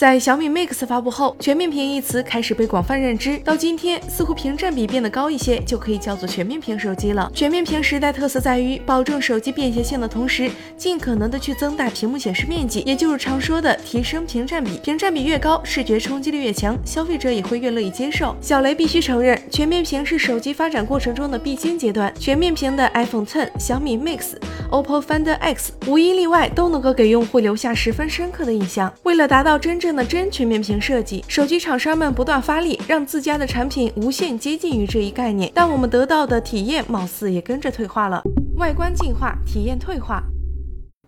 在小米 Mix 发布后，全面屏一词开始被广泛认知。到今天，似乎屏占比变得高一些，就可以叫做全面屏手机了。全面屏时代特色在于保证手机便携性的同时，尽可能的去增大屏幕显示面积，也就是常说的提升屏占比。屏占比越高，视觉冲击力越强，消费者也会越乐意接受。小雷必须承认，全面屏是手机发展过程中的必经阶段。全面屏的 iPhone 10、小米 Mix、OPPO Find X，无一例外都能够给用户留下十分深刻的印象。为了达到真正的真全面屏设计，手机厂商们不断发力，让自家的产品无限接近于这一概念，但我们得到的体验貌似也跟着退化了，外观进化，体验退化。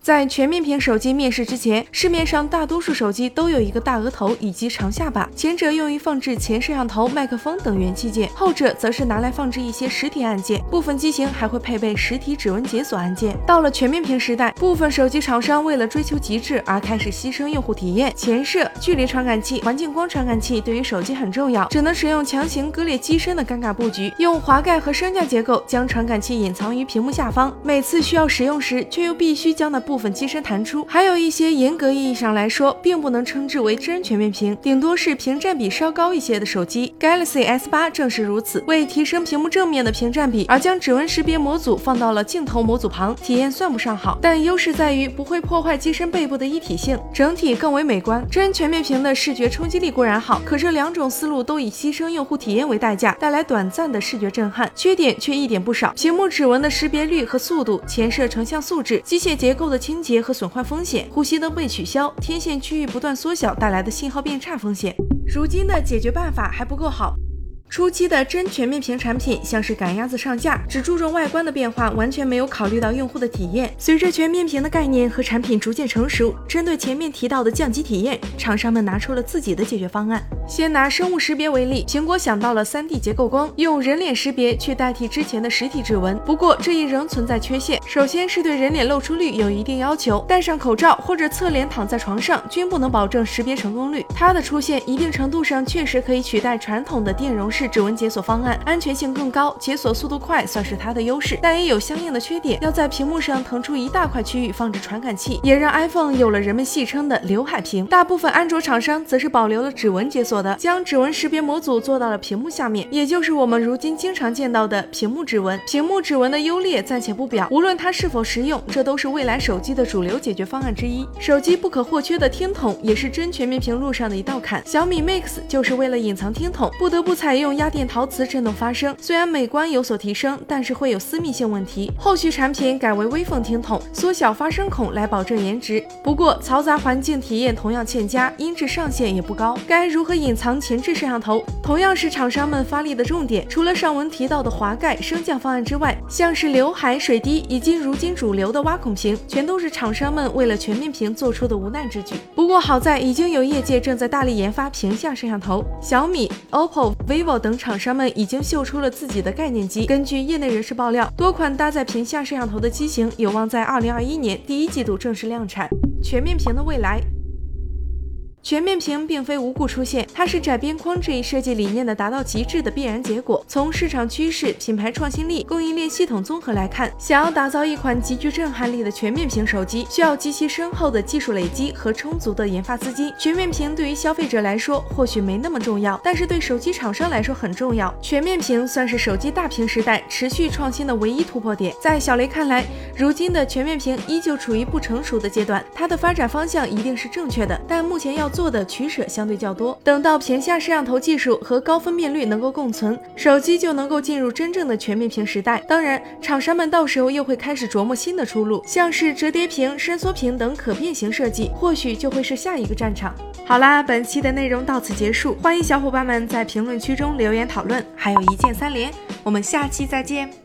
在全面屏手机面世之前，市面上大多数手机都有一个大额头以及长下巴，前者用于放置前摄像头、麦克风等元器件，后者则是拿来放置一些实体按键。部分机型还会配备实体指纹解锁按键。到了全面屏时代，部分手机厂商为了追求极致而开始牺牲用户体验，前摄、距离传感器、环境光传感器对于手机很重要，只能使用强行割裂机身的尴尬布局，用滑盖和升降结构将传感器隐藏于屏幕下方，每次需要使用时却又必须将那部。部分机身弹出，还有一些严格意义上来说，并不能称之为真全面屏，顶多是屏占比稍高一些的手机。Galaxy S 八正是如此，为提升屏幕正面的屏占比，而将指纹识别模组放到了镜头模组旁，体验算不上好，但优势在于不会破坏机身背部的一体性，整体更为美观。真全面屏的视觉冲击力固然好，可这两种思路都以牺牲用户体验为代价，带来短暂的视觉震撼，缺点却一点不少。屏幕指纹的识别率和速度，前摄成像素质，机械结构的。清洁和损坏风险，呼吸灯被取消，天线区域不断缩小带来的信号变差风险，如今的解决办法还不够好。初期的真全面屏产品像是赶鸭子上架，只注重外观的变化，完全没有考虑到用户的体验。随着全面屏的概念和产品逐渐成熟，针对前面提到的降级体验，厂商们拿出了自己的解决方案。先拿生物识别为例，苹果想到了 3D 结构光，用人脸识别去代替之前的实体指纹。不过这一仍存在缺陷，首先是对人脸露出率有一定要求，戴上口罩或者侧脸躺在床上均不能保证识别成功率。它的出现一定程度上确实可以取代传统的电容式指纹解锁方案安全性更高，解锁速度快，算是它的优势，但也有相应的缺点。要在屏幕上腾出一大块区域放置传感器，也让 iPhone 有了人们戏称的“刘海屏”。大部分安卓厂商则是保留了指纹解锁的，将指纹识别模组做到了屏幕下面，也就是我们如今经常见到的屏幕指纹。屏幕指纹的优劣暂且不表，无论它是否实用，这都是未来手机的主流解决方案之一。手机不可或缺的听筒也是真全面屏路上的一道坎。小米 Mix 就是为了隐藏听筒，不得不采用。压电陶瓷振动发声，虽然美观有所提升，但是会有私密性问题。后续产品改为微缝听筒，缩小发声孔来保证颜值。不过嘈杂环境体验同样欠佳，音质上限也不高。该如何隐藏前置摄像头，同样是厂商们发力的重点。除了上文提到的滑盖升降方案之外，像是刘海、水滴以及如今主流的挖孔屏，全都是厂商们为了全面屏做出的无奈之举。不过好在已经有业界正在大力研发屏下摄像头，小米、OPPO、vivo。等厂商们已经秀出了自己的概念机。根据业内人士爆料，多款搭载屏下摄像头的机型有望在2021年第一季度正式量产。全面屏的未来。全面屏并非无故出现，它是窄边框这一设计理念的达到极致的必然结果。从市场趋势、品牌创新力、供应链系统综合来看，想要打造一款极具震撼力的全面屏手机，需要极其深厚的技术累积和充足的研发资金。全面屏对于消费者来说或许没那么重要，但是对手机厂商来说很重要。全面屏算是手机大屏时代持续创新的唯一突破点。在小雷看来，如今的全面屏依旧处于不成熟的阶段，它的发展方向一定是正确的，但目前要。做的取舍相对较多，等到屏下摄像头技术和高分辨率能够共存，手机就能够进入真正的全面屏时代。当然，厂商们到时候又会开始琢磨新的出路，像是折叠屏、伸缩屏等可变形设计，或许就会是下一个战场。好啦，本期的内容到此结束，欢迎小伙伴们在评论区中留言讨论，还有一键三连，我们下期再见。